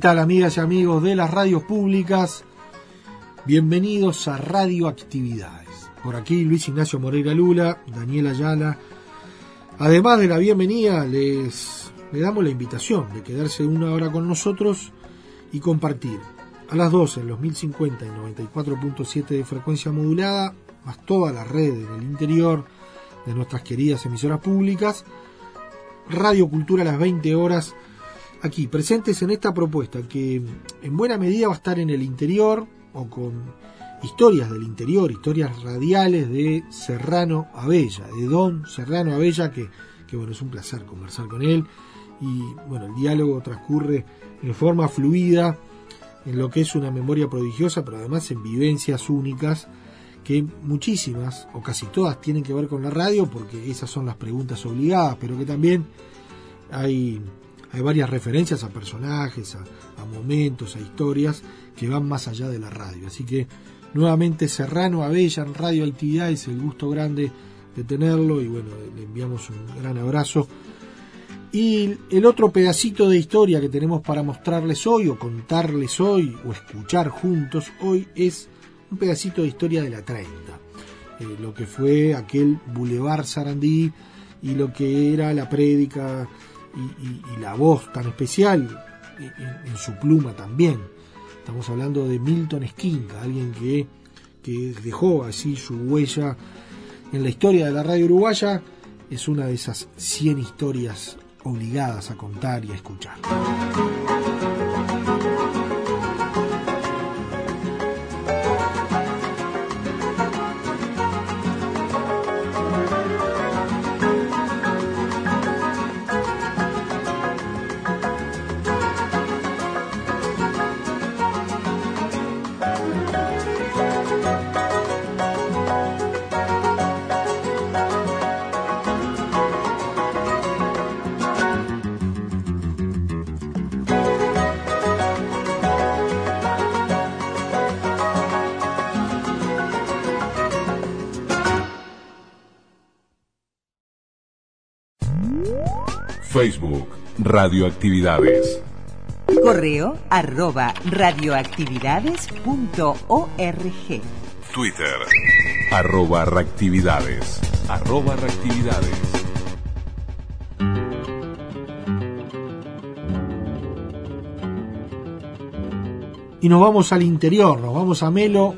Tal amigas y amigos de las radios públicas? Bienvenidos a Radioactividades. Por aquí Luis Ignacio Moreira Lula, Daniel Ayala. Además de la bienvenida, les, le damos la invitación de quedarse una hora con nosotros y compartir a las 12 en los 1050 y 94.7 de frecuencia modulada, más toda la red en el interior de nuestras queridas emisoras públicas, Radio Cultura a las 20 horas aquí presentes en esta propuesta que en buena medida va a estar en el interior o con historias del interior, historias radiales de Serrano Abella, de Don Serrano Abella, que, que bueno, es un placer conversar con él. Y bueno, el diálogo transcurre en forma fluida en lo que es una memoria prodigiosa, pero además en vivencias únicas que muchísimas o casi todas tienen que ver con la radio porque esas son las preguntas obligadas, pero que también hay hay varias referencias a personajes, a, momentos, a historias que van más allá de la radio. Así que nuevamente Serrano Abella en Radio Actividades, el gusto grande de tenerlo y bueno, le enviamos un gran abrazo. Y el otro pedacito de historia que tenemos para mostrarles hoy o contarles hoy o escuchar juntos hoy es un pedacito de historia de la 30. Eh, lo que fue aquel Boulevard Sarandí y lo que era la prédica y, la voz tan especial en, su pluma también. Estamos hablando de Milton Esquinca, alguien que, que dejó así su huella en la historia de la radio uruguaya. Es una de esas 100 historias obligadas a contar y a escuchar. Facebook, Radioactividades. Correo arroba radioactividades.org. Twitter, arroba reactividades. Arroba reactividades. Y nos vamos al interior, nos vamos a Melo.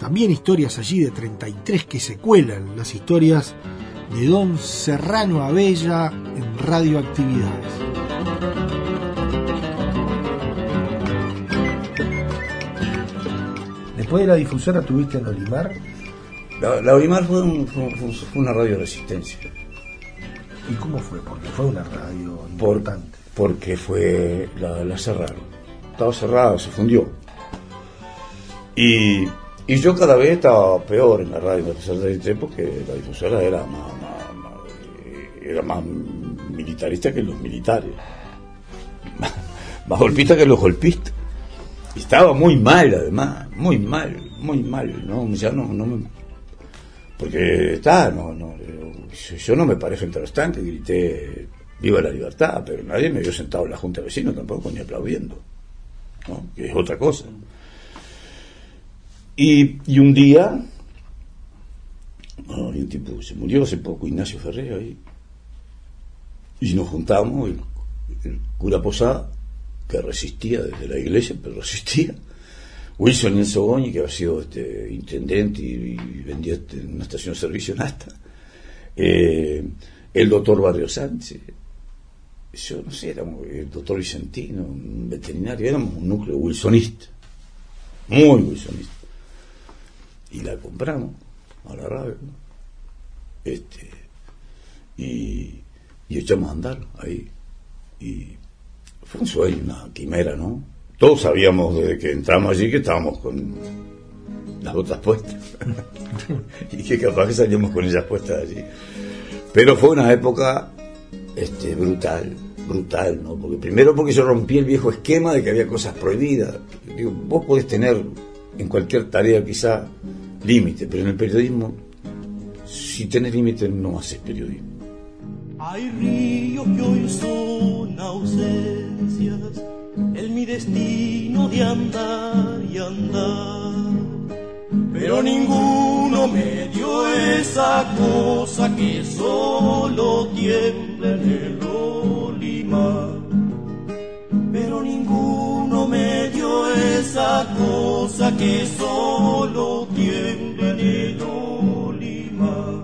También historias allí de 33 que se cuelan, las historias de Don Serrano Abella en Radioactividades. Después de la difusora tuviste en Olimar. La, Olimar fue, una radio de resistencia. ¿Y cómo fue? Porque fue una radio importante. porque fue la, cerraron. Estaba cerrada, se fundió. Y, yo cada vez estaba peor en la radio, a pesar de porque la difusora era más, era más militarista que los militares, más, golpista que los golpistas. Y estaba muy mal, además, muy mal, muy mal, ¿no? Ya no, no porque está, no, no, yo no me paré frente a los tanques, grité viva la libertad, pero nadie me vio sentado en la Junta de Vecinos tampoco, ni aplaudiendo, que es otra cosa. Y, y un día, oh, un tipo se murió hace poco, Ignacio Ferrer ahí, y nos juntamos, el, cura Posada, que resistía desde la iglesia, pero resistía, Wilson Nelson Goñi, que había sido este, intendente y, vendía este, una estación de servicio en Asta, eh, el doctor Barrio Sánchez, yo no sé, éramos el doctor Vicentino, un veterinario, éramos un núcleo wilsonista, muy wilsonista. Y la compramos a la radio, este, y, y echamos a andar ahí. Y fue un sueño, una quimera, ¿no? Todos sabíamos desde que entramos allí que estábamos con las botas puestas. y que capaz que salíamos con ellas puestas allí. Pero fue una época este, brutal, brutal, ¿no? Porque primero porque yo rompí el viejo esquema de que había cosas prohibidas. Digo, vos podés tener en cualquier tarea quizá límite, pero en el periodismo, si tenés límite no haces periodismo. Hay ríos que hoy son ausencias, en mi destino de andar y andar. Pero ninguno me dio esa cosa que solo tiembla en el olimar. Pero ninguno me dio esa cosa que solo tiembla en el olimar.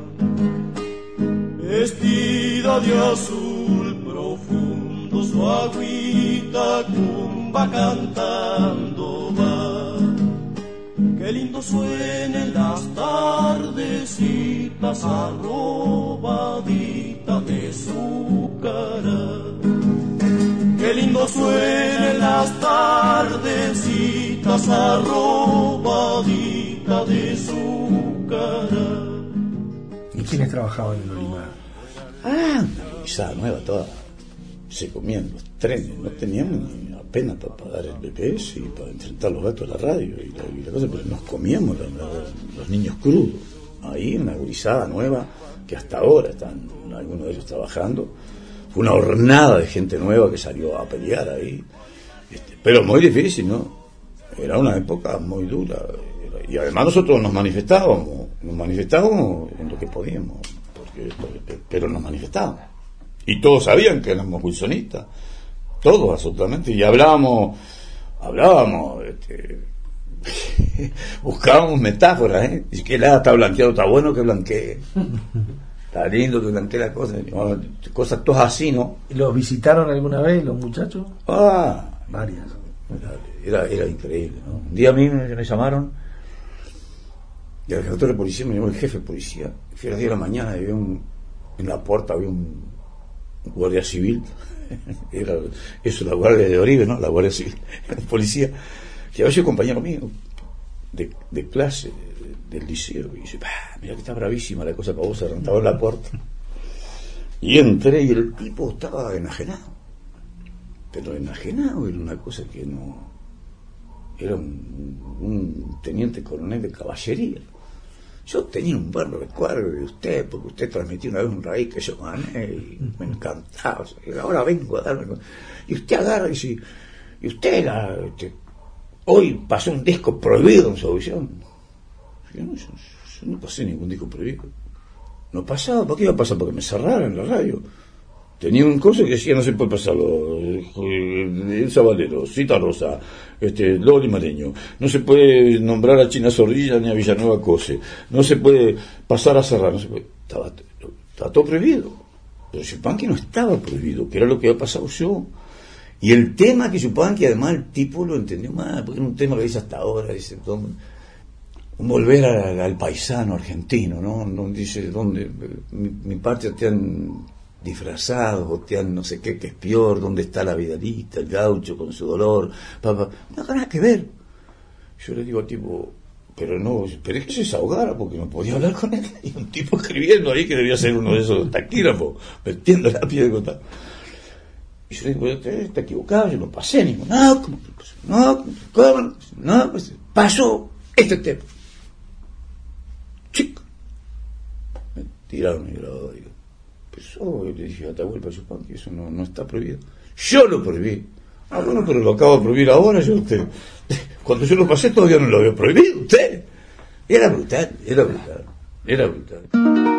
De azul profundo, su agüita cumba cantando va. Qué lindo suenen las tardecitas arrobaditas de su cara. Qué lindo suenen las tardecitas arrobaditas de su cara. ¿Y quiénes trabajaban en Olimar? Ah, una guisada nueva toda. Se comían los trenes, no teníamos ni apenas para pagar el BPS y para enfrentar los datos de la radio y la, y la cosa, pero nos comíamos los niños crudos. Ahí una guisada nueva que hasta ahora están algunos de ellos trabajando. Fue una hornada de gente nueva que salió a pelear ahí. Este, pero muy difícil, ¿no? Era una época muy dura. Y además nosotros nos manifestábamos, nos manifestábamos en lo que podíamos, pero nos manifestábamos. Y todos sabían que éramos wilsonistas, todos absolutamente, y hablábamos, hablábamos, este, buscábamos metáforas, ¿eh? Y que la está blanqueado, está bueno que blanquee. Está lindo que blanquee la cosa, y, bueno, cosas todas así, ¿no? ¿Y ¿Los visitaron alguna vez los muchachos? Ah, Varias. Era, era increíble, ¿no? Un día a mí me, me llamaron y el jefe de policía me llamó el jefe de policía. Fui a las 10 de la mañana y había un, en la puerta había un, un guardia civil. Era, eso, la guardia de Oribe, ¿no? La guardia civil, un policía, que había sido compañero mío de, de clase de- del liceo. Y dice, "Bah, mira que está bravísima la cosa para vos, en la puerta. Y entré y el tipo estaba enajenado pero enajenado era una cosa que no era un, un teniente coronel de caballería yo tenía un buen recuerdo de usted porque usted transmitió una vez un raíz que yo gané y me encantaba ahora vengo a darme y usted agarra y dice y usted la, este, hoy pasó un disco prohibido en su audición yo no, yo no pasé ningún disco prohibido no pasaba, ¿por qué iba a pasar? Porque me cerraron la radio. Tenía un coso que decía no se puede pasarlo. El Sabalero, Cita Rosa, este, Loli Mareño. No se puede nombrar a China Zorrilla ni a Villanueva Cose. No se puede pasar a cerrar. No se puede. Estaba, estaba todo prohibido. Pero Chupanqui no estaba prohibido, que era lo que había pasado yo. Y el tema que Chupanqui, además, el tipo lo entendió mal, porque era un tema que dice hasta ahora, dice, ¿dónde? volver al, al paisano argentino, ¿no? No dice dónde, mi, mi patria te han disfrazado, o te han no sé qué, que es peor, dónde está la vidalita, el gaucho con su dolor, papá, no nada que ver. Yo le digo al tipo, pero no, pero es que se desahogara porque no podía hablar con él. Y un tipo escribiendo ahí que debía ser uno de esos taquígrafos, metiendo la piel de contar. Y yo le digo, está equivocado, yo no pasé ningún, no, ¿cómo? No, ¿cómo? No, pues, pasó este tema. Chico. tiraron el grabador. Digo, pues yo le dije a Tahuel Yupan que eso no, no está prohibido. Yo lo prohibí. Ah, bueno, pero lo acabo de prohibir ahora, yo usted. Cuando yo lo pasé todavía no lo había prohibido, usted. Era brutal, era brutal, era brutal.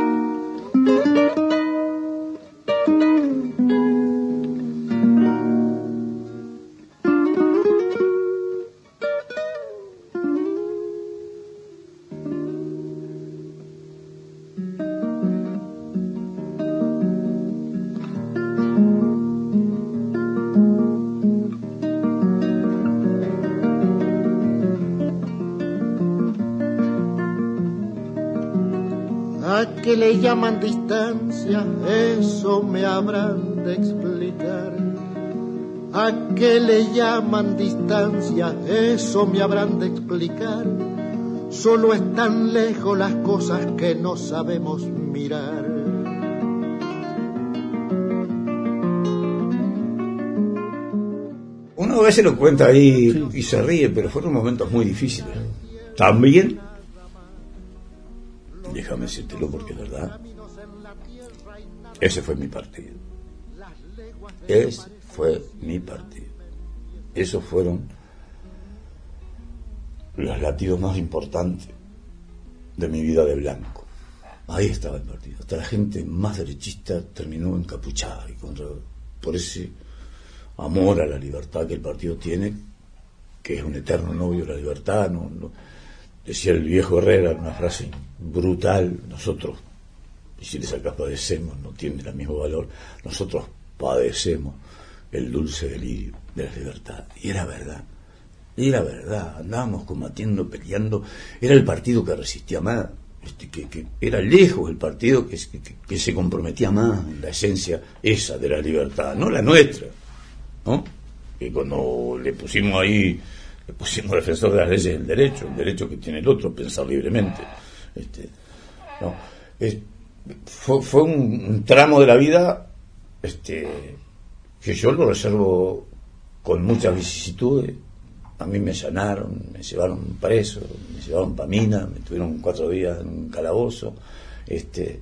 Llaman distancia, eso me habrán de explicar. ¿A qué le llaman distancia? Eso me habrán de explicar. Solo están lejos las cosas que no sabemos mirar. Uno a veces lo cuenta ahí y se ríe, pero fueron momentos muy difíciles. También déjame decírtelo porque es verdad. Ese fue mi partido. Ese fue mi partido. Esos fueron los latidos más importantes de mi vida de blanco. Ahí estaba el partido. Hasta la gente más derechista terminó encapuchada y contra, por ese amor a la libertad que el partido tiene, que es un eterno novio de la libertad. No, decía el viejo Herrera, una frase brutal, nosotros, y si les acá padecemos, no tiene el mismo valor, nosotros padecemos el dulce delirio de la libertad. Y era verdad, era verdad, andábamos combatiendo, peleando, era el partido que resistía más, este, que, era lejos el partido que, que, se comprometía más en la esencia esa de la libertad, no la nuestra, ¿no? Que cuando le pusimos ahí pusimos defensor de las leyes del derecho, el derecho que tiene el otro, pensar libremente. Este, no, fue, un, tramo de la vida este, que yo lo reservo con muchas vicisitudes. A mí me allanaron, me llevaron preso, me llevaron para Mina, me tuvieron cuatro días en un calabozo. Este,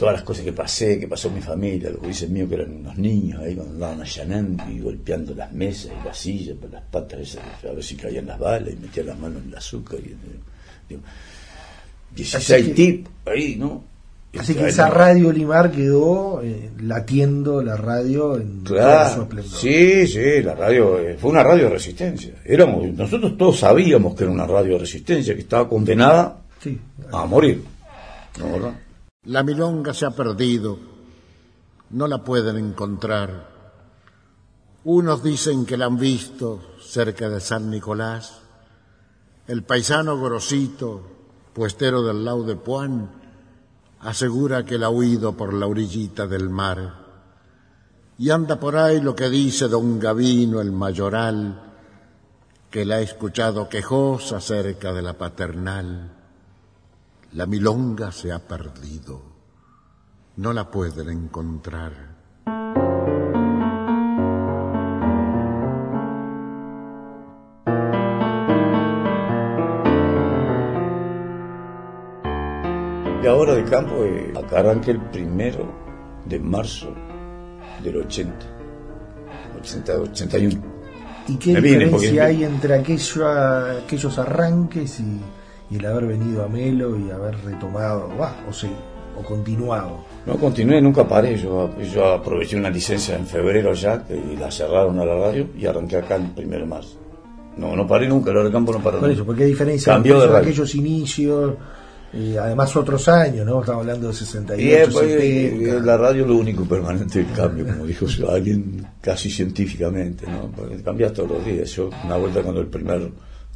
todas las cosas que pasé, que pasó mi familia, los juicios míos que eran unos niños ahí cuando andaban allanando y golpeando las mesas y las sillas por las patas esas, a ver si caían las balas y metían las manos en el azúcar. Y, digo, 16 tipos ahí, ¿no? Así que esa radio Limar quedó eh, latiendo la radio en claro, Sí, sí, la radio eh, fue una radio de resistencia. Éramos, nosotros todos sabíamos que era una radio de resistencia, que estaba condenada a morir. ¿No, verdad? La milonga se ha perdido, no la pueden encontrar. Unos dicen que la han visto cerca de San Nicolás. El paisano grosito, puestero del lau de Puan, asegura que la ha huido por la orillita del mar. Y anda por ahí lo que dice don Gavino el mayoral, que la ha escuchado quejosa cerca de la paternal la milonga se ha perdido. No la pueden encontrar. Y ahora de campo, eh, acá arranca el primero de marzo del 80, 80 81. ¿Y qué diferencia hay entre aquello, aquellos arranques y, y el haber venido a Melo y haber retomado, o sí, o continuado. No continué, nunca paré. Yo, yo aproveché una licencia en febrero ya y la cerraron a la radio y arranqué acá el primero de marzo. No, no paré nunca, el de campo no paró. Por eso, porque hay diferencia Cambió de aquellos inicios, y además otros años, ¿no? Estamos hablando de 68, y La radio es lo único permanente del cambio, como dijo alguien casi científicamente, ¿no? Porque cambias todos los días. Yo, una vuelta cuando el primer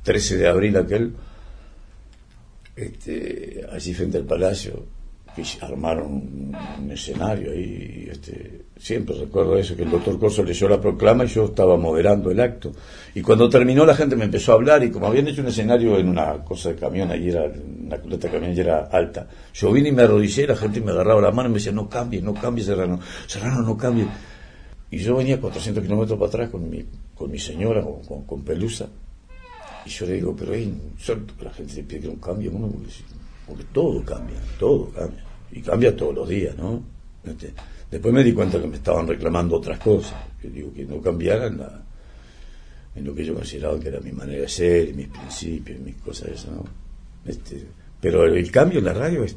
13 de abril aquel este, allí frente al palacio, que armaron un, escenario ahí, este, siempre recuerdo eso, que el doctor Corso leyó la proclama y yo estaba moderando el acto. Y cuando terminó la gente me empezó a hablar y como habían hecho un escenario en una cosa de camión, allí era una culeta de camión y era alta, yo vine y me arrodillé, la gente me agarraba la mano y me decía, no cambie, no cambie Serrano, Serrano no cambie. Y yo venía 400 kilómetros para atrás con mi, con mi señora, con, con Pelusa, y yo le digo, pero que la gente se pide un cambio, uno, porque todo cambia, todo cambia, y cambia todos los días, ¿no? Este, después me di cuenta que me estaban reclamando otras cosas, que digo que no cambiaran en lo que yo consideraba que era mi manera de ser, mis principios, mis cosas esas, ¿no? Este, pero el, cambio en la radio es,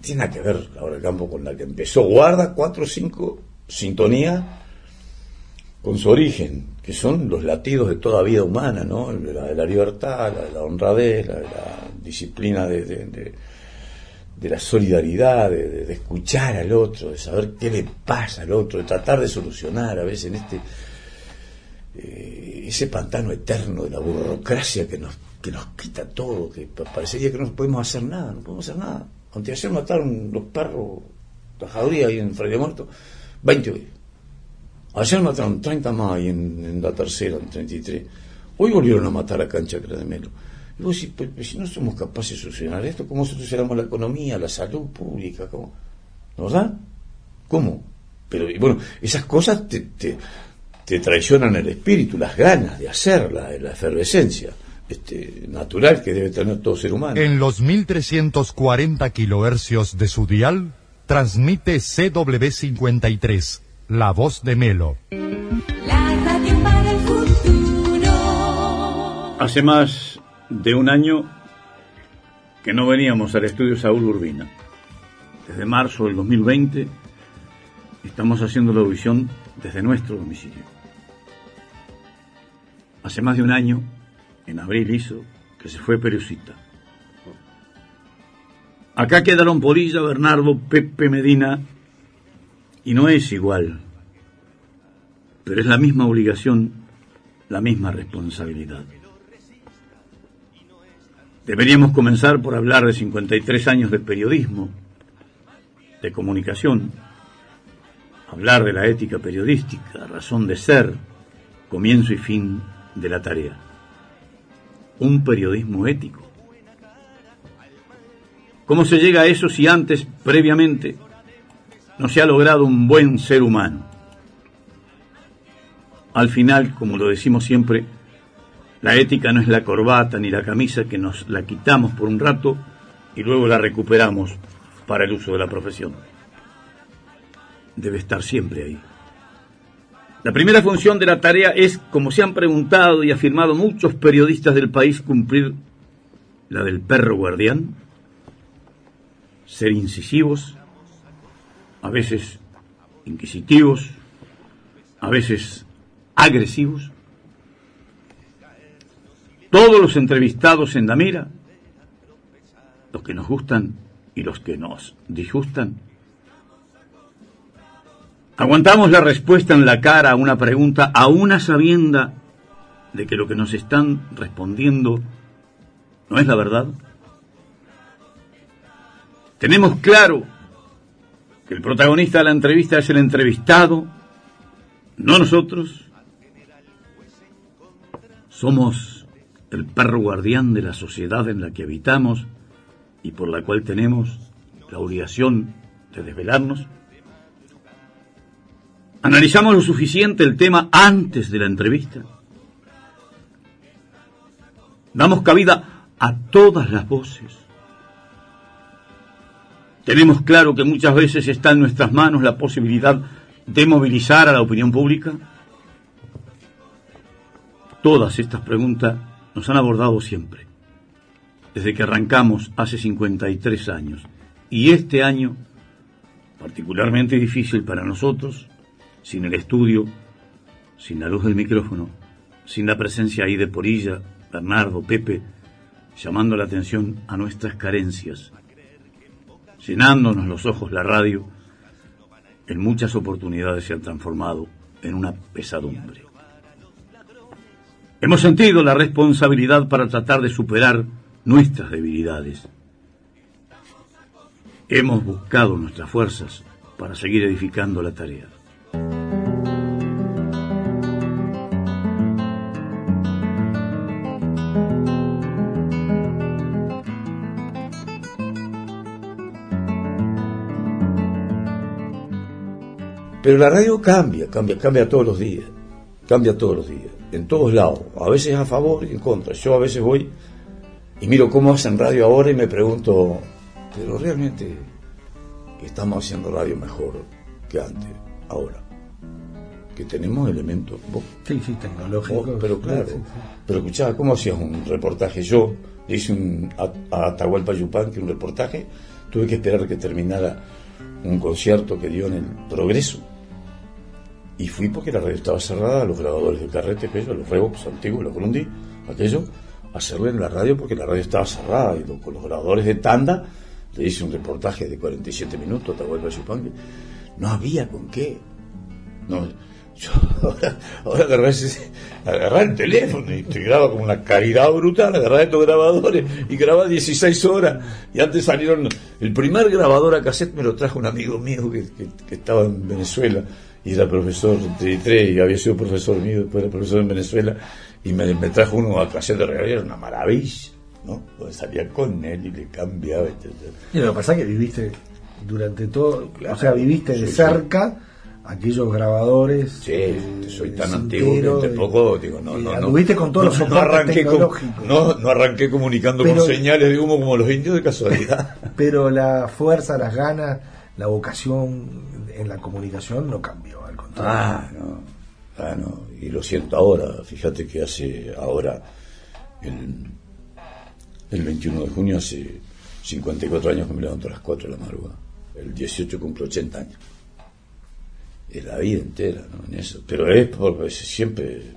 tiene que ver ahora el campo con la que empezó. Guarda cuatro o cinco sintonías con su origen, que son los latidos de toda vida humana, ¿no? La de la libertad, la de la honradez, la de la disciplina de, de, la solidaridad, de, escuchar al otro, de saber qué le pasa al otro, de tratar de solucionar a veces en este eh, ese pantano eterno de la burocracia que nos, que nos quita todo, que parecería que no podemos hacer nada, no podemos hacer nada. Aunque ayer mataron los perros, la ahí en Freire Muerto, 20 hoy. Ayer mataron 30 más ahí en, la tercera, en 33. Hoy volvieron a matar a Cancha Melo y vos decís, pues, pues, si no somos capaces de solucionar esto, ¿cómo solucionamos la economía, la salud pública? ¿Cómo? ¿No verdad? ¿Cómo? Pero bueno, esas cosas te, te, traicionan el espíritu, las ganas de hacerla, la efervescencia este, natural que debe tener todo ser humano. En los 1340 kilohercios de su dial, transmite CW53, La Voz de Melo. La radio para el futuro. Hace más de un año que no veníamos al estudio Saúl Urbina. Desde marzo del 2020 estamos haciendo la audición desde nuestro domicilio. Hace más de un año, en abril hizo, que se fue Perusita. Acá quedaron Polilla, Bernardo, Pepe Medina, y no es igual, pero es la misma obligación, la misma responsabilidad. Deberíamos comenzar por hablar de 53 años de periodismo, de comunicación, hablar de la ética periodística, razón de ser, comienzo y fin de la tarea. Un periodismo ético. ¿Cómo se llega a eso si antes, previamente, no se ha logrado un buen ser humano? Al final, como lo decimos siempre, la ética no es la corbata ni la camisa que nos la quitamos por un rato y luego la recuperamos para el uso de la profesión. Debe estar siempre ahí. La primera función de la tarea es, como se han preguntado y afirmado muchos periodistas del país, cumplir la del perro guardián, ser incisivos, a veces inquisitivos, a veces agresivos, todos los entrevistados en Damira, los que nos gustan y los que nos disgustan, aguantamos la respuesta en la cara a una pregunta a una sabienda de que lo que nos están respondiendo no es la verdad. Tenemos claro que el protagonista de la entrevista es el entrevistado, no nosotros. Somos el perro guardián de la sociedad en la que habitamos y por la cual tenemos la obligación de desvelarnos? ¿Analizamos lo suficiente el tema antes de la entrevista? ¿Damos cabida a todas las voces? ¿Tenemos claro que muchas veces está en nuestras manos la posibilidad de movilizar a la opinión pública? Todas estas preguntas nos han abordado siempre, desde que arrancamos hace 53 años. Y este año, particularmente difícil para nosotros, sin el estudio, sin la luz del micrófono, sin la presencia ahí de Porilla, Bernardo, Pepe, llamando la atención a nuestras carencias, llenándonos los ojos la radio, en muchas oportunidades se han transformado en una pesadumbre. Hemos sentido la responsabilidad para tratar de superar nuestras debilidades. Hemos buscado nuestras fuerzas para seguir edificando la tarea. Pero la radio cambia, cambia, cambia todos los días, cambia todos los días en todos lados, a veces a favor y en contra. Yo a veces voy Y miro cómo hacen radio ahora y me pregunto, pero realmente estamos haciendo radio mejor que antes, ahora. Que tenemos elementos. vos- Sí, sí, tecnológico. vos- pero claro. Pero escuchaba, ¿cómo hacías un reportaje? Yo le hice un, a, a Atahualpa Yupanqui un reportaje, tuve que esperar que terminara un concierto que dio en el Progreso. Y fui porque la radio estaba cerrada, los grabadores de carrete, aquello, los Revox antiguos, los Grundy, aquello, hacerlo en la radio porque la radio estaba cerrada. Y con los grabadores de tanda le hice un reportaje de 47 minutos a Atahualpa Yupanqui. No había con qué. No, yo ahora, ahora agarré, el teléfono y te graba como una caridad brutal, agarré estos grabadores y grababa 16 horas. Y antes salieron, el primer grabador a cassette me lo trajo un amigo mío que- que estaba en Venezuela y era profesor de 33 y había sido profesor mío, después era profesor en Venezuela y me, me trajo uno a cassette de regalo era una maravilla. ¿no? Donde salía con él y le cambiaba. etcétera. Y lo que pasa es que viviste durante todo, o sea, viviste de Sí, sí. cerca aquellos grabadores. Sí, eh, soy tan antiguo que tampoco digo, no, no, no. con todos no, los no arranqué no, no arranqué comunicando Pero- con señales de humo como los indios de casualidad. Pero la fuerza, las ganas, la vocación en la comunicación no cambió, al contrario. ah, no, ah, no, y lo siento ahora, fíjate que hace ahora, el, el 21 de junio, hace 54 años que me levanto a las 4 de la madrugada, el 18 cumplo 80 años. Es la vida entera, ¿no? En eso. Pero es porque siempre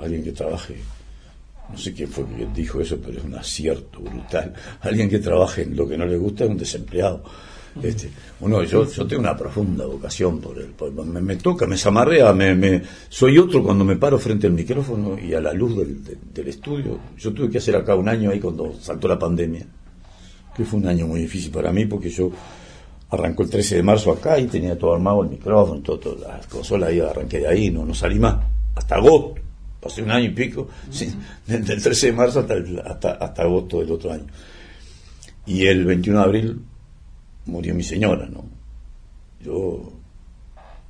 alguien que trabaje, no sé quién fue que dijo eso, pero es un acierto brutal. Alguien que trabaje en lo que no le gusta es un desempleado. Este, uno, yo, yo tengo una profunda vocación por el, por- me, me toca, me zamarrea, me, me- soy otro cuando me paro frente al micrófono y a la luz del, del- del estudio. Yo tuve que hacer acá un año ahí cuando saltó la pandemia, que fue un año muy difícil para mí porque yo arrancó el 13 de marzo acá y tenía todo armado el micrófono, todo, todas las consolas ahí, arranqué de ahí, no, no salí más, hasta agosto, pasé un año y pico, sí, desde el 13 de marzo hasta, el- hasta, hasta agosto del otro año. Y el 21 de abril murió mi señora, ¿no? Yo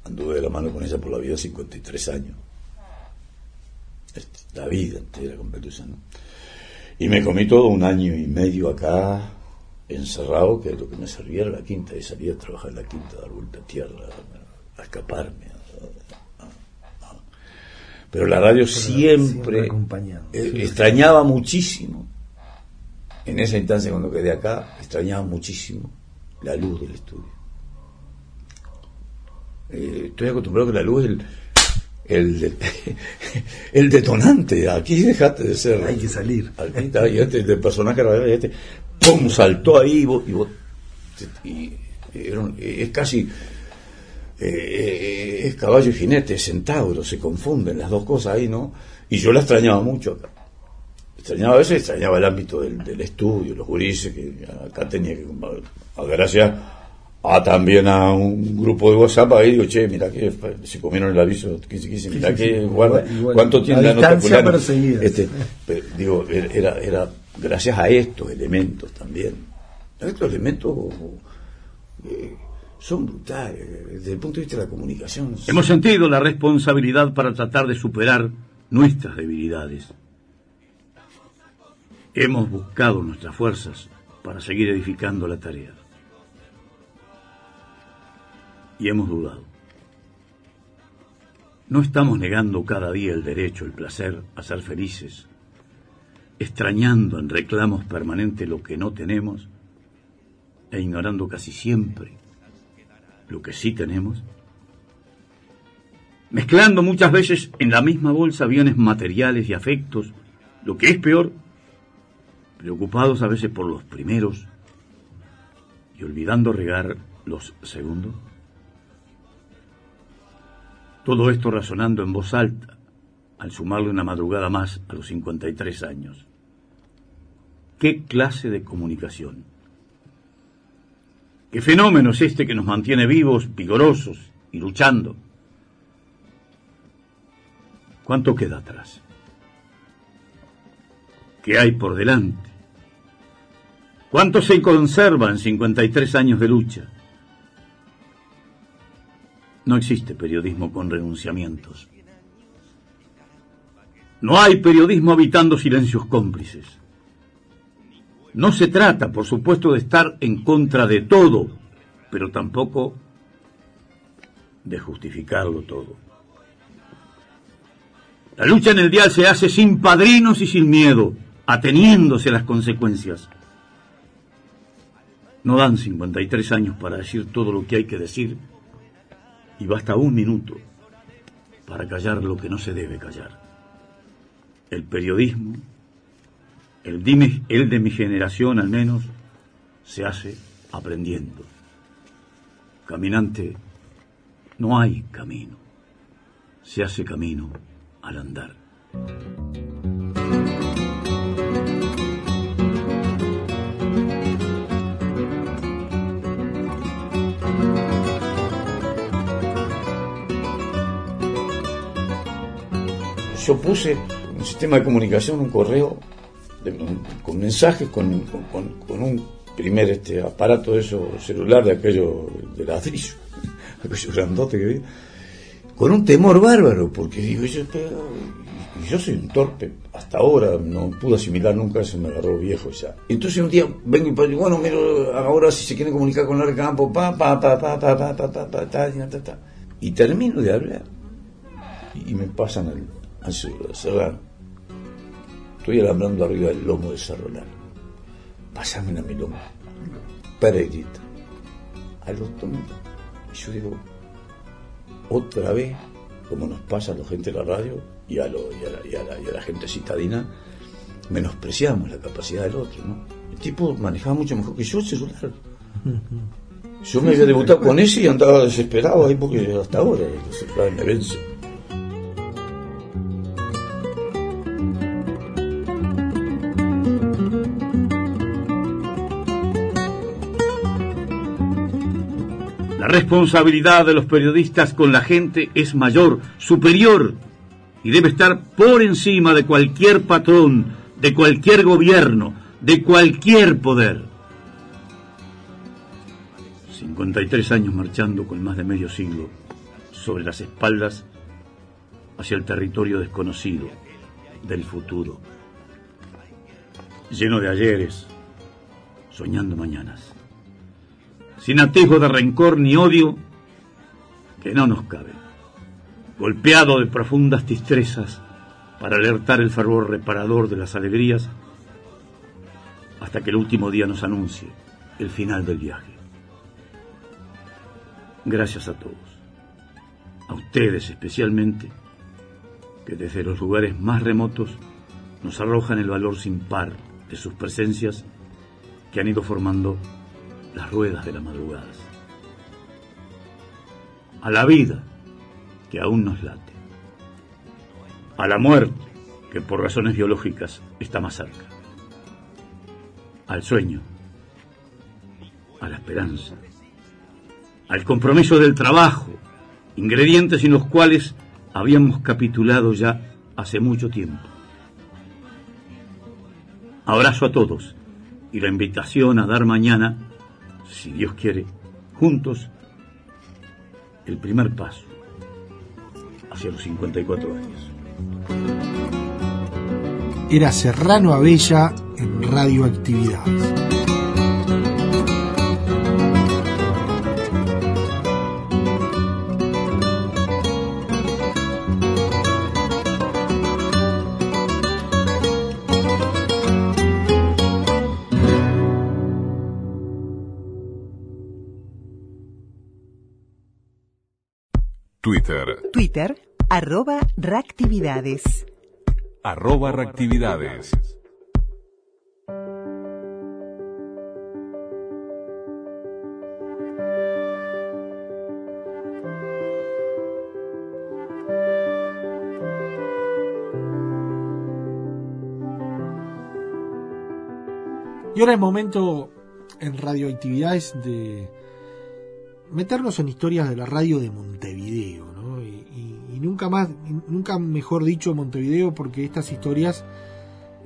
anduve de la mano con ella por la vida 53 años. La vida entera con Pelusa, ¿no? Y me comí todo un año y medio acá, encerrado, que lo que me servía era la quinta, y salía a trabajar en la quinta, a dar vuelta a tierra, a escaparme. a- a- a- Pero la radio siempre, siempre eh, extrañaba muchísimo, en esa instancia cuando quedé acá, extrañaba muchísimo la luz del estudio. Eh, estoy acostumbrado que la luz es el, el, de- el detonante. Aquí dejaste de ser. Hay que salir. Aquí está, y este de personaje radial, y este, ¡pum! saltó ahí y vos. Y vos y era un- es casi. eh, es caballo y jinete, es centauro, se confunden las dos cosas ahí, ¿no? Y yo la extrañaba mucho acá. Extrañaba a veces, extrañaba el ámbito del, del estudio, los gurises, que acá tenía que. Gracias a también a un grupo de WhatsApp ahí digo, che, mira que se comieron el aviso 15 15, mira sí, que sí. guarda, Igual- cuánto tiene la nota. Este, pero, digo, era, era gracias a estos elementos también. Estos elementos eh, son brutales desde el punto de vista de la comunicación. Hemos sentido la responsabilidad para tratar de superar nuestras debilidades. Hemos buscado nuestras fuerzas para seguir edificando la tarea. Y hemos dudado. No estamos negando cada día el derecho, el placer a ser felices, extrañando en reclamos permanentes lo que no tenemos e ignorando casi siempre lo que sí tenemos mezclando muchas veces en la misma bolsa bienes materiales y afectos, lo que es peor, preocupados a veces por los primeros y olvidando regar los segundos. Todo esto razonando en voz alta, al sumarle una madrugada más a los 53 años. ¿Qué clase de comunicación? ¿Qué fenómeno es este que nos mantiene vivos, vigorosos y luchando? ¿Cuánto queda atrás? ¿Qué hay por delante? ¿Cuánto se conserva en 53 años de lucha? No existe periodismo con renunciamientos. No hay periodismo habitando silencios cómplices. No se trata, por supuesto, de estar en contra de todo, pero tampoco de justificarlo todo. La lucha en el dial se hace sin padrinos y sin miedo, ateniéndose a las consecuencias. No dan 53 años para decir todo lo que hay que decir y basta un minuto para callar lo que no se debe callar. El periodismo, el, el de mi generación al menos, se hace aprendiendo. Caminante, no hay camino, se hace camino al andar. Yo puse un sistema de comunicación, un correo con mensajes, con, un primer este aparato de eso celular de aquello de ladrillo, aquello grandote que vi con un temor bárbaro, porque digo, yo, yo soy un torpe, hasta ahora no pude asimilar nunca, se me agarró viejo ya. Entonces un día vengo y digo, bueno, miro, ahora si se quieren comunicar con el campo, pa, pa, pa, pa, pa, pa, pa, pa, pa, ta, ta, ta, y termino de hablar y me pasan al, al cerrar. Estoy hablando arriba del lomo de Cerrolar. Pásame a mi lomo. Peregrita. A los Y yo digo, otra vez, como nos pasa a la gente de la radio y a, la, gente citadina, menospreciamos la capacidad del otro. ¿no? El tipo manejaba mucho mejor que yo el celular. Yo me había debutado con ese y andaba desesperado ahí porque hasta ahora los celulares me vencen. La responsabilidad de los periodistas con la gente es mayor, superior, y debe estar por encima de cualquier patrón, de cualquier gobierno, de cualquier poder. 53 años marchando con más de medio siglo sobre las espaldas hacia el territorio desconocido del futuro, lleno de ayeres, soñando mañanas sin atisbo de rencor ni odio que no nos cabe, golpeado de profundas distrezas para alertar el fervor reparador de las alegrías hasta que el último día nos anuncie el final del viaje. Gracias a todos, a ustedes especialmente, que desde los lugares más remotos nos arrojan el valor sin par de sus presencias que han ido formando las ruedas de la madrugada. A la vida que aún nos late. A la muerte que por razones biológicas está más cerca. Al sueño. A la esperanza. Al compromiso del trabajo, ingredientes sin los cuales habíamos capitulado ya hace mucho tiempo. Abrazo a todos y la invitación a dar mañana si Dios quiere, juntos, el primer paso hacia los 54 años. Era Serrano Abella en Radioactividades. Twitter, arroba reactividades. Arroba reactividades. Y ahora es momento en radioactividades de meternos en historias de la radio de Montevideo, nunca más, nunca mejor dicho Montevideo, porque estas historias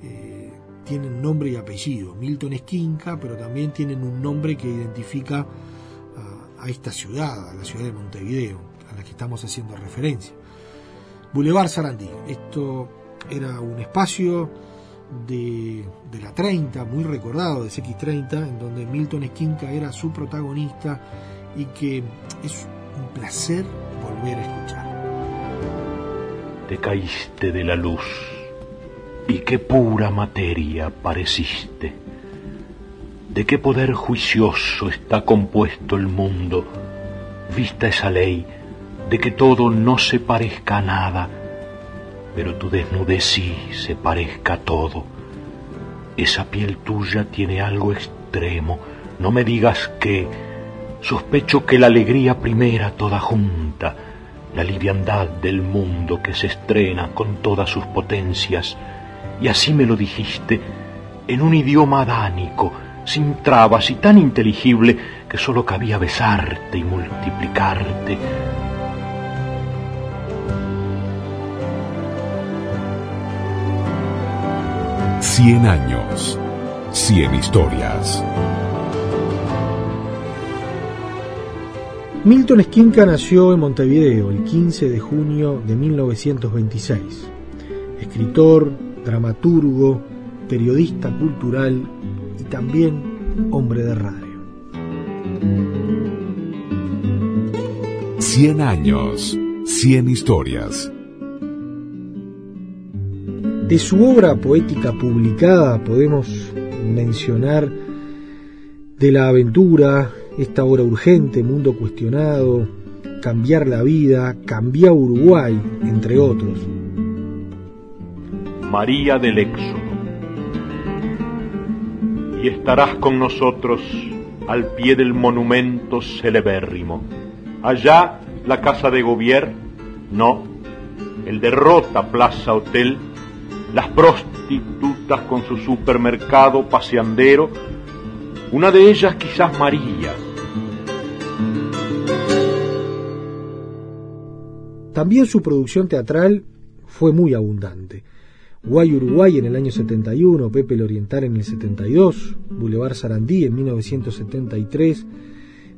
eh, tienen nombre y apellido. Milton Esquinca, pero también tienen un nombre que identifica a, esta ciudad, a la ciudad de Montevideo, a la que estamos haciendo referencia. Boulevard Sarandí. Esto era un espacio de, la 30, muy recordado de CX30, en donde Milton Esquinca era su protagonista y que es un placer volver a escuchar. Te caíste de la luz y qué pura materia pareciste. ¿De qué poder juicioso está compuesto el mundo? Vista esa ley de que todo no se parezca a nada, pero tu desnudez sí se parezca a todo. Esa piel tuya tiene algo extremo, no me digas que sospecho que la alegría primera toda junta, la liviandad del mundo que se estrena con todas sus potencias, y así me lo dijiste, en un idioma adánico, sin trabas y tan inteligible que sólo cabía besarte y multiplicarte Cien años, cien historias. Milton Esquinca nació en Montevideo el 15 de junio de 1926. Escritor, dramaturgo, periodista cultural y también hombre de radio. Cien años, cien historias. De su obra poética publicada podemos mencionar De la aventura, esta obra urgente, Mundo cuestionado, Cambiar la vida, Cambiar Uruguay, entre otros. María del Éxodo. Y estarás con nosotros al pie del monumento celebérrimo. Allá la casa de gobierno, no, el derrota Plaza Hotel las prostitutas con su supermercado paseandero, una de ellas quizás María. También su producción teatral fue muy abundante. Guay Uruguay en el año 71, Pepe el Oriental en el 72, Boulevard Sarandí en 1973,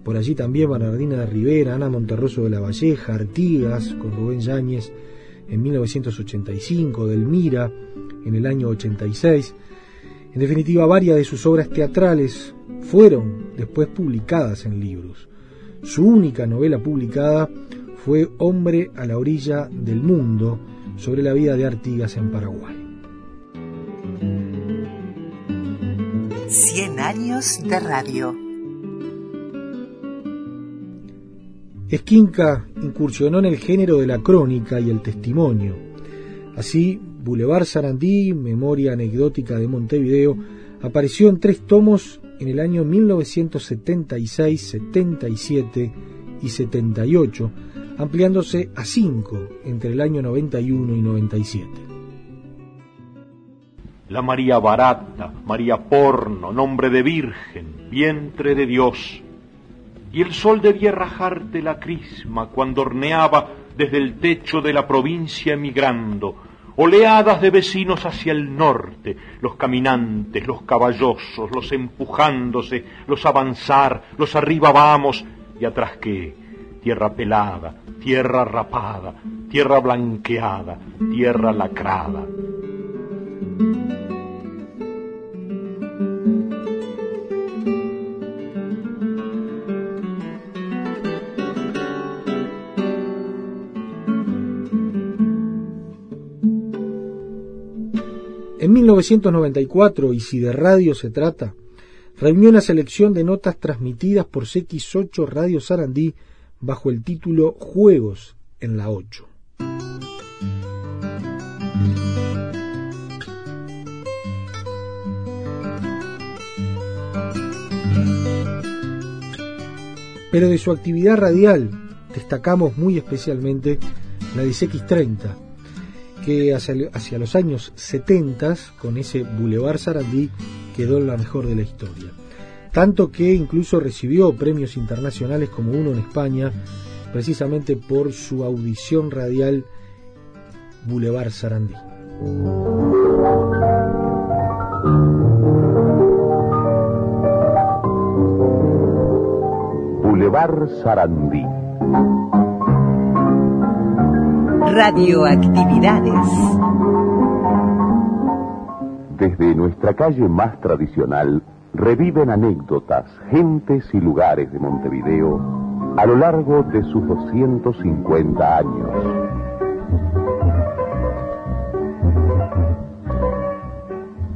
por allí también Bernardina de Rivera, Ana Monterroso de la Valleja, Artigas con Rubén Yáñez, en 1985, Delmira en el año 86. En definitiva, varias de sus obras teatrales fueron después publicadas en libros. Su única novela publicada fue Hombre a la orilla del mundo, sobre la vida de Artigas en Paraguay. Cien años de radio. Esquinca incursionó en el género de la crónica y el testimonio. Así, Boulevard Sarandí, Memoria Anecdótica de Montevideo, apareció en tres tomos en el año 1976, 77 y 78, ampliándose a cinco entre el año 91 y 97. La María Barata, María Porno, nombre de Virgen, vientre de Dios, y el sol debía rajarte la crisma cuando horneaba desde el techo de la provincia emigrando, oleadas de vecinos hacia el norte, los caminantes, los caballosos, los empujándose, los avanzar, los arriba vamos, y atrás qué, tierra pelada, tierra rapada, tierra blanqueada, tierra lacrada. En 1994, y si de radio se trata, reunió una selección de notas transmitidas por CX8 Radio Sarandí bajo el título Juegos en la 8. Pero de su actividad radial destacamos muy especialmente la de CX30, que hacia, los años 70, con ese Boulevard Sarandí, quedó la mejor de la historia. Tanto que incluso recibió premios internacionales como uno en España, precisamente por su audición radial Boulevard Sarandí. Boulevard Sarandí Radioactividades. Desde nuestra calle más tradicional reviven anécdotas, gentes y lugares de Montevideo a lo largo de sus 250 años.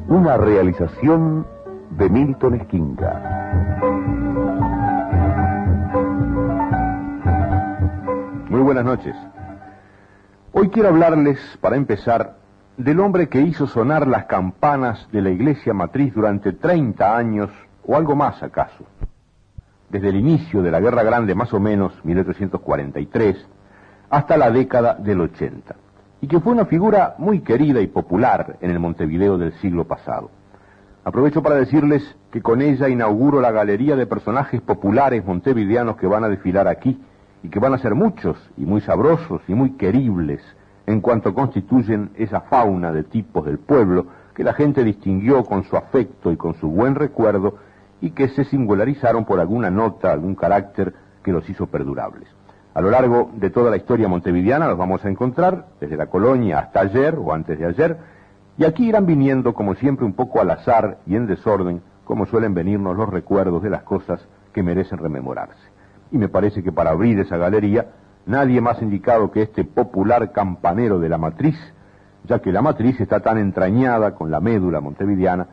Una realización de Milton Esquinca. Muy buenas noches. Hoy quiero hablarles, para empezar, del hombre que hizo sonar las campanas de la iglesia matriz durante 30 años, o algo más acaso. Desde el inicio de la Guerra Grande, más o menos, 1843, hasta la década del 80. Y que fue una figura muy querida y popular en el Montevideo del siglo pasado. Aprovecho para decirles que con ella inauguro la galería de personajes populares montevideanos que van a desfilar aquí y que van a ser muchos y muy sabrosos y muy queribles en cuanto constituyen esa fauna de tipos del pueblo que la gente distinguió con su afecto y con su buen recuerdo y que se singularizaron por alguna nota, algún carácter que los hizo perdurables. A lo largo de toda la historia montevideana los vamos a encontrar, desde la colonia hasta ayer o antes de ayer, y aquí irán viniendo, como siempre, un poco al azar y en desorden, como suelen venirnos los recuerdos de las cosas que merecen rememorarse. Y me parece que para abrir esa galería nadie más indicado que este popular campanero de la matriz, ya que la matriz está tan entrañada con la médula montevideana,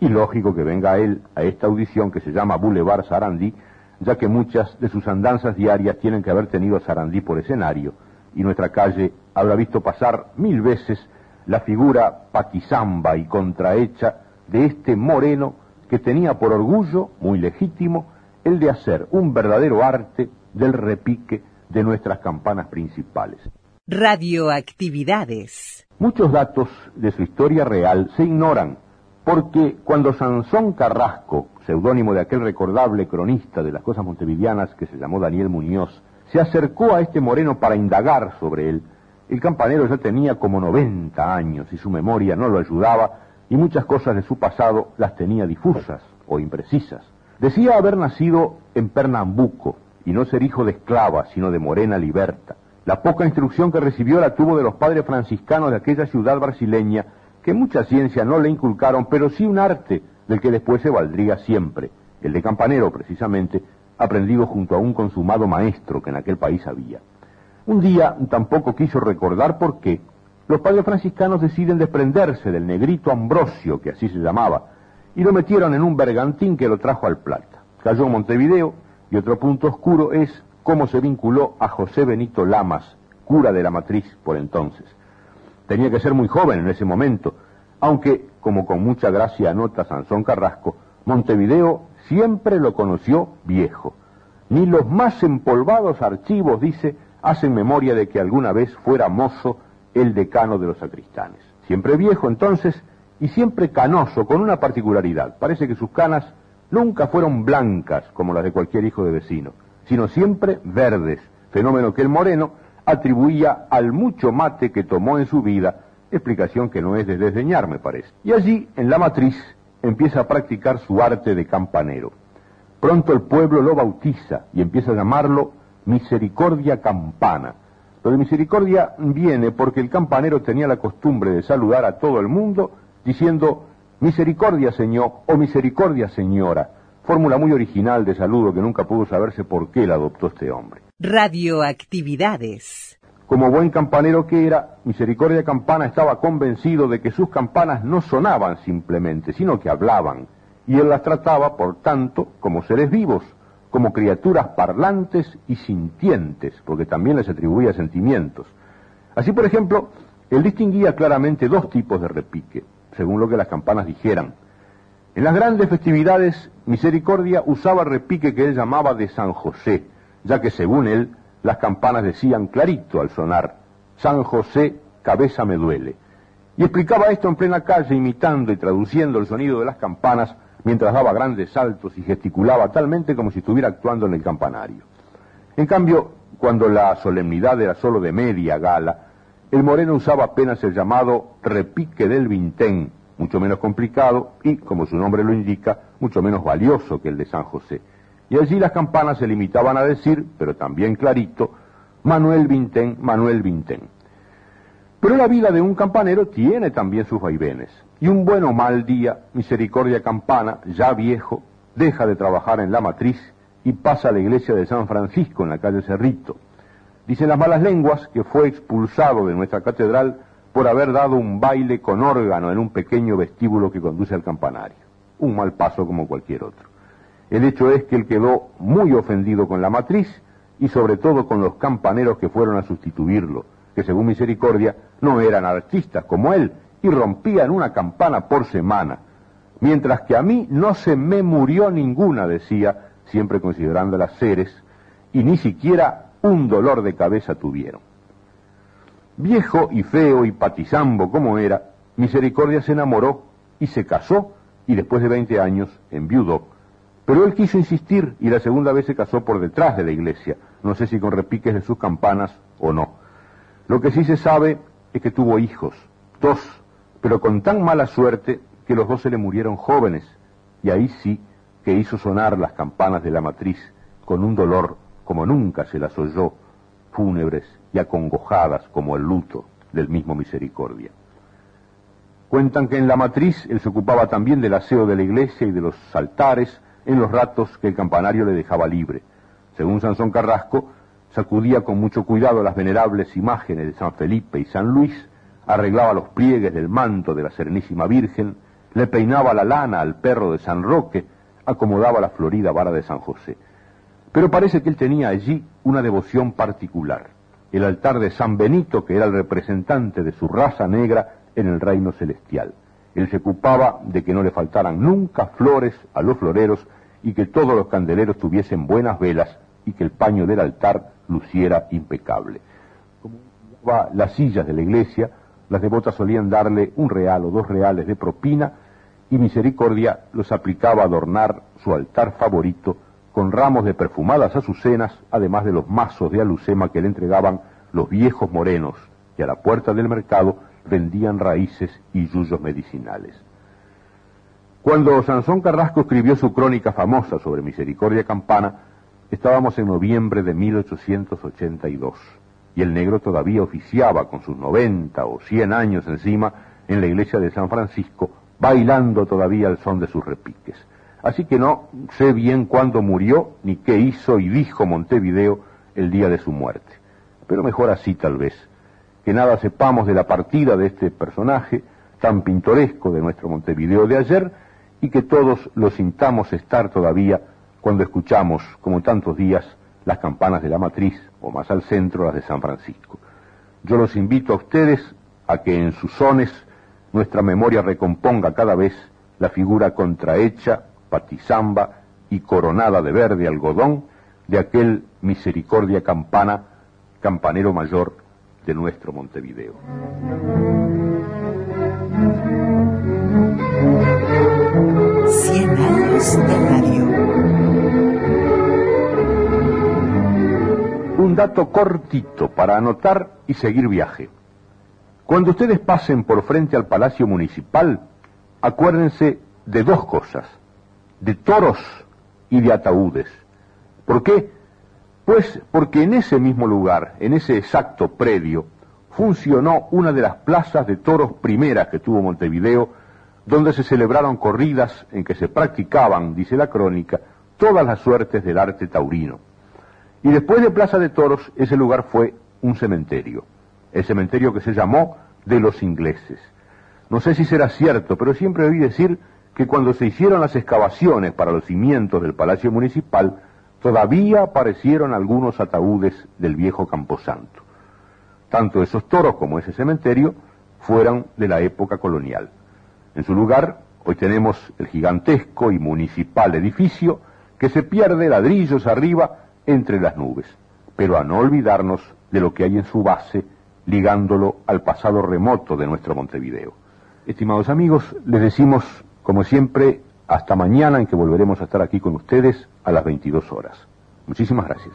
y lógico que venga él a esta audición que se llama Boulevard Sarandí, ya que muchas de sus andanzas diarias tienen que haber tenido a Sarandí por escenario, y nuestra calle habrá visto pasar mil veces la figura paquizamba y contrahecha de este moreno que tenía por orgullo, muy legítimo, el de hacer un verdadero arte del repique de nuestras campanas principales. Radioactividades. Muchos datos de su historia real se ignoran, porque cuando Sansón Carrasco, seudónimo de aquel recordable cronista de las cosas montevideanas que se llamó Daniel Muñoz, se acercó a este moreno para indagar sobre él, el campanero ya tenía como 90 años y su memoria no lo ayudaba y muchas cosas de su pasado las tenía difusas o imprecisas. Decía haber nacido en Pernambuco, y no ser hijo de esclava, sino de morena liberta. La poca instrucción que recibió la tuvo de los padres franciscanos de aquella ciudad brasileña, que mucha ciencia no le inculcaron, pero sí un arte del que después se valdría siempre, el de campanero precisamente, aprendido junto a un consumado maestro que en aquel país había. Un día tampoco quiso recordar por qué los padres franciscanos deciden desprenderse del negrito Ambrosio, que así se llamaba, y lo metieron en un bergantín que lo trajo al Plata. Cayó en Montevideo, y otro punto oscuro es cómo se vinculó a José Benito Lamas, cura de la matriz por entonces. Tenía que ser muy joven en ese momento, aunque, como con mucha gracia anota Sansón Carrasco, Montevideo siempre lo conoció viejo. Ni los más empolvados archivos, dice, hacen memoria de que alguna vez fuera mozo el decano de los sacristanes. Siempre viejo entonces y siempre canoso, con una particularidad. Parece que sus canas nunca fueron blancas como las de cualquier hijo de vecino, sino siempre verdes, fenómeno que el moreno atribuía al mucho mate que tomó en su vida, explicación que no es de desdeñar, me parece. Y allí, en la matriz, empieza a practicar su arte de campanero. Pronto el pueblo lo bautiza y empieza a llamarlo Misericordia Campana. Lo de misericordia viene porque el campanero tenía la costumbre de saludar a todo el mundo diciendo Misericordia, Señor, o Misericordia, Señora. Fórmula muy original de saludo que nunca pudo saberse por qué la adoptó este hombre. Radioactividades. Como buen campanero que era, Misericordia Campana estaba convencido de que sus campanas no sonaban simplemente, sino que hablaban, y él las trataba, por tanto, como seres vivos, como criaturas parlantes y sintientes, porque también les atribuía sentimientos. Así, por ejemplo, él distinguía claramente dos tipos de repique según lo que las campanas dijeran. En las grandes festividades, Misericordia usaba repique que él llamaba de San José, ya que según él, las campanas decían clarito al sonar, San José, cabeza me duele. Y explicaba esto en plena calle, imitando y traduciendo el sonido de las campanas, mientras daba grandes saltos y gesticulaba talmente como si estuviera actuando en el campanario. En cambio, cuando la solemnidad era solo de media gala, el moreno usaba apenas el llamado repique del vintén, mucho menos complicado y, como su nombre lo indica, mucho menos valioso que el de San José. Y allí las campanas se limitaban a decir, pero también clarito, Manuel Vintén, Manuel Vintén. Pero la vida de un campanero tiene también sus vaivenes. Y un buen o mal día, Misericordia Campana, ya viejo, deja de trabajar en la matriz y pasa a la iglesia de San Francisco en la calle Cerrito. Dicen las malas lenguas que fue expulsado de nuestra catedral por haber dado un baile con órgano en un pequeño vestíbulo que conduce al campanario. Un mal paso como cualquier otro. El hecho es que él quedó muy ofendido con la matriz y sobre todo con los campaneros que fueron a sustituirlo, que según misericordia no eran artistas como él y rompían una campana por semana, mientras que a mí no se me murió ninguna, decía, siempre considerando las seres, y ni siquiera un dolor de cabeza tuvieron. Viejo y feo y patizambo como era, Misericordia se enamoró y se casó y después de 20 años enviudó. Pero él quiso insistir y la segunda vez se casó por detrás de la iglesia, no sé si con repiques de sus campanas o no. Lo que sí se sabe es que tuvo hijos, dos, pero con tan mala suerte que los dos se le murieron jóvenes, y ahí sí que hizo sonar las campanas de la matriz con un dolor como nunca se las oyó, fúnebres y acongojadas como el luto del mismo misericordia. Cuentan que en la matriz él se ocupaba también del aseo de la iglesia y de los altares en los ratos que el campanario le dejaba libre. Según Sansón Carrasco, sacudía con mucho cuidado las venerables imágenes de San Felipe y San Luis, arreglaba los pliegues del manto de la Serenísima Virgen, le peinaba la lana al perro de San Roque, acomodaba la florida vara de San José. Pero parece que él tenía allí una devoción particular, el altar de San Benito, que era el representante de su raza negra en el reino celestial. Él se ocupaba de que no le faltaran nunca flores a los floreros y que todos los candeleros tuviesen buenas velas y que el paño del altar luciera impecable. Como las sillas de la iglesia, las devotas solían darle un real o dos reales de propina y Misericordia los aplicaba a adornar su altar favorito con ramos de perfumadas azucenas, además de los mazos de alucema que le entregaban los viejos morenos que a la puerta del mercado vendían raíces y yuyos medicinales. Cuando Sansón Carrasco escribió su crónica famosa sobre Misericordia Campana, Estábamos en noviembre de 1882 y el negro todavía oficiaba con sus 90 o 100 años encima en la iglesia de San Francisco, bailando todavía al son de sus repiques. Así que no sé bien cuándo murió ni qué hizo y dijo Montevideo el día de su muerte. Pero mejor así tal vez, que nada sepamos de la partida de este personaje tan pintoresco de nuestro Montevideo de ayer y que todos lo sintamos estar todavía cuando escuchamos, como tantos días, las campanas de la matriz o más al centro las de San Francisco. Yo los invito a ustedes a que en sus sones nuestra memoria recomponga cada vez la figura contrahecha, patizamba y coronada de verde algodón de aquel misericordia campana, campanero mayor de nuestro Montevideo. Cien años de radio. Un dato cortito para anotar y seguir viaje. Cuando ustedes pasen por frente al Palacio Municipal, acuérdense de dos cosas, de toros y de ataúdes. ¿Por qué? Pues porque en ese mismo lugar, en ese exacto predio, funcionó una de las plazas de toros primeras que tuvo Montevideo, donde se celebraron corridas en que se practicaban, dice la crónica, todas las suertes del arte taurino. Y después de Plaza de Toros, ese lugar fue un cementerio, el cementerio que se llamó de los ingleses. No sé si será cierto, pero siempre oí decir que cuando se hicieron las excavaciones para los cimientos del Palacio Municipal, todavía aparecieron algunos ataúdes del viejo Camposanto. Tanto esos toros como ese cementerio fueron de la época colonial. En su lugar, hoy tenemos el gigantesco y municipal edificio que se pierde ladrillos arriba entre las nubes, pero a no olvidarnos de lo que hay en su base, ligándolo al pasado remoto de nuestro Montevideo. Estimados amigos, les decimos, como siempre, hasta mañana en que volveremos a estar aquí con ustedes a las 22 horas. Muchísimas gracias.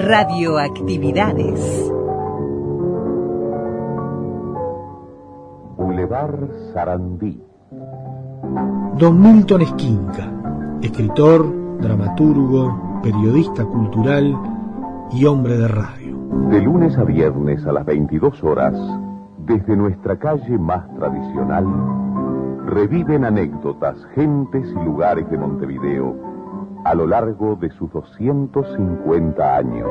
Radioactividades. Boulevard Sarandí. Don Milton Esquinca, escritor, dramaturgo, periodista cultural y hombre de radio. De lunes a viernes a las 22 horas, desde nuestra calle más tradicional, reviven anécdotas, gentes y lugares de Montevideo a lo largo de sus 250 años.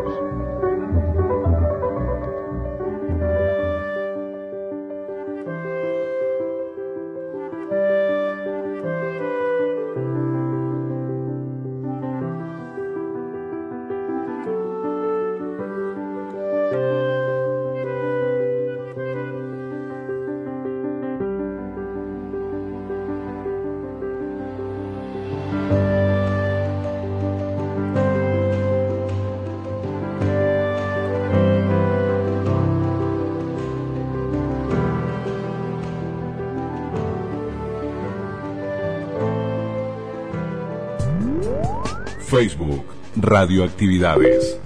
Facebook, Radioactividades.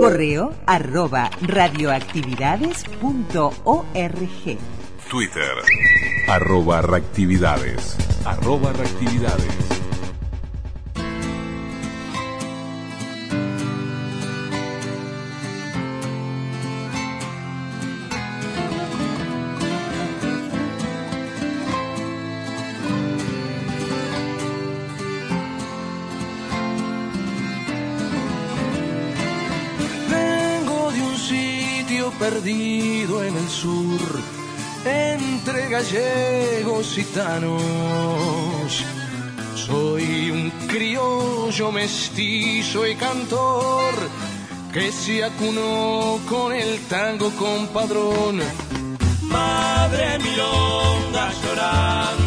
Correo arroba radioactividades.org. Twitter, arroba reactividades. Arroba reactividades. Perdido en el sur, entre gallegos y gitanos. Soy un criollo mestizo y cantor que se acunó con el tango compadrón. Madre milonga llorando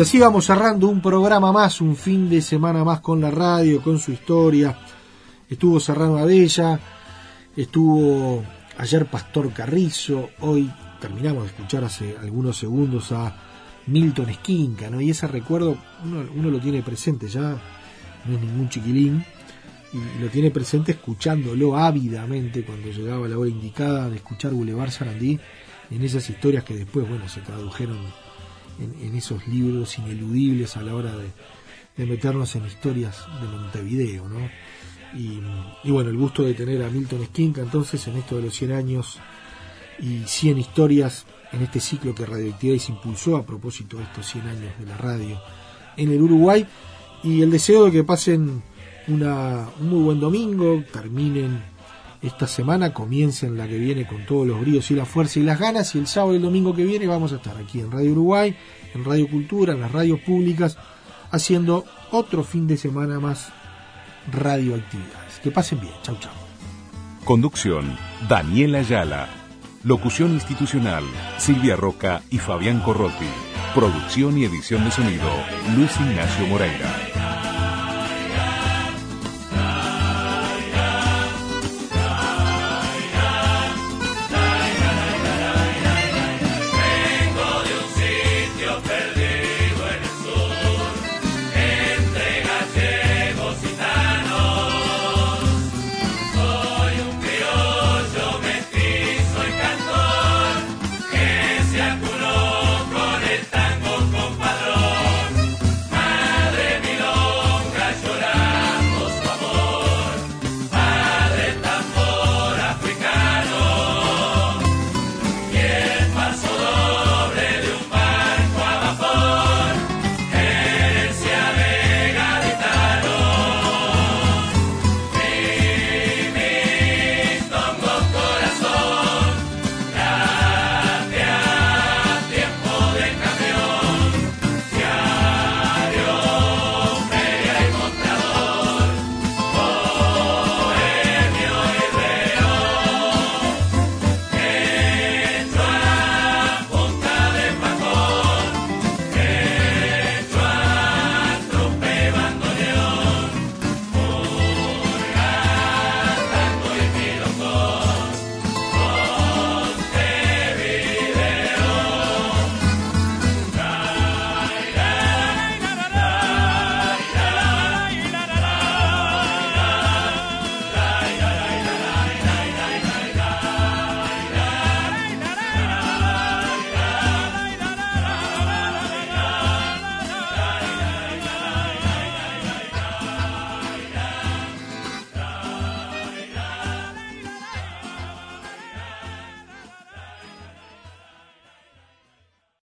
Y así vamos cerrando un programa más, un fin de semana más con la radio, con su historia. Estuvo Serrano Abella, estuvo ayer Pastor Carrizo, hoy terminamos de escuchar hace algunos segundos a Milton Esquinca, ¿no? Y ese recuerdo uno, uno lo tiene presente, ya no es ningún chiquilín, y lo tiene presente escuchándolo ávidamente cuando llegaba la hora indicada de escuchar Boulevard Sarandí, en esas historias que después, bueno, se tradujeron en, esos libros ineludibles a la hora de, de meternos en historias de Montevideo, ¿no? Y, y bueno, el gusto de tener a Milton Esquinca entonces en esto de los 100 años y 100 historias en este ciclo que Radioactividades impulsó a propósito de estos 100 años de la radio en el Uruguay y el deseo de que pasen una, un muy buen domingo, terminen esta semana, comiencen la que viene con todos los bríos y la fuerza y las ganas y el sábado y el domingo que viene vamos a estar aquí en Radio Uruguay, en Radio Cultura, en las radios públicas, haciendo otro fin de semana más radioactividades. Que pasen bien, chau chau. Conducción, Daniela Ayala. Locución institucional, Silvia Roca y Fabián Corrotti. Producción y edición de sonido, Luis Ignacio Moreira.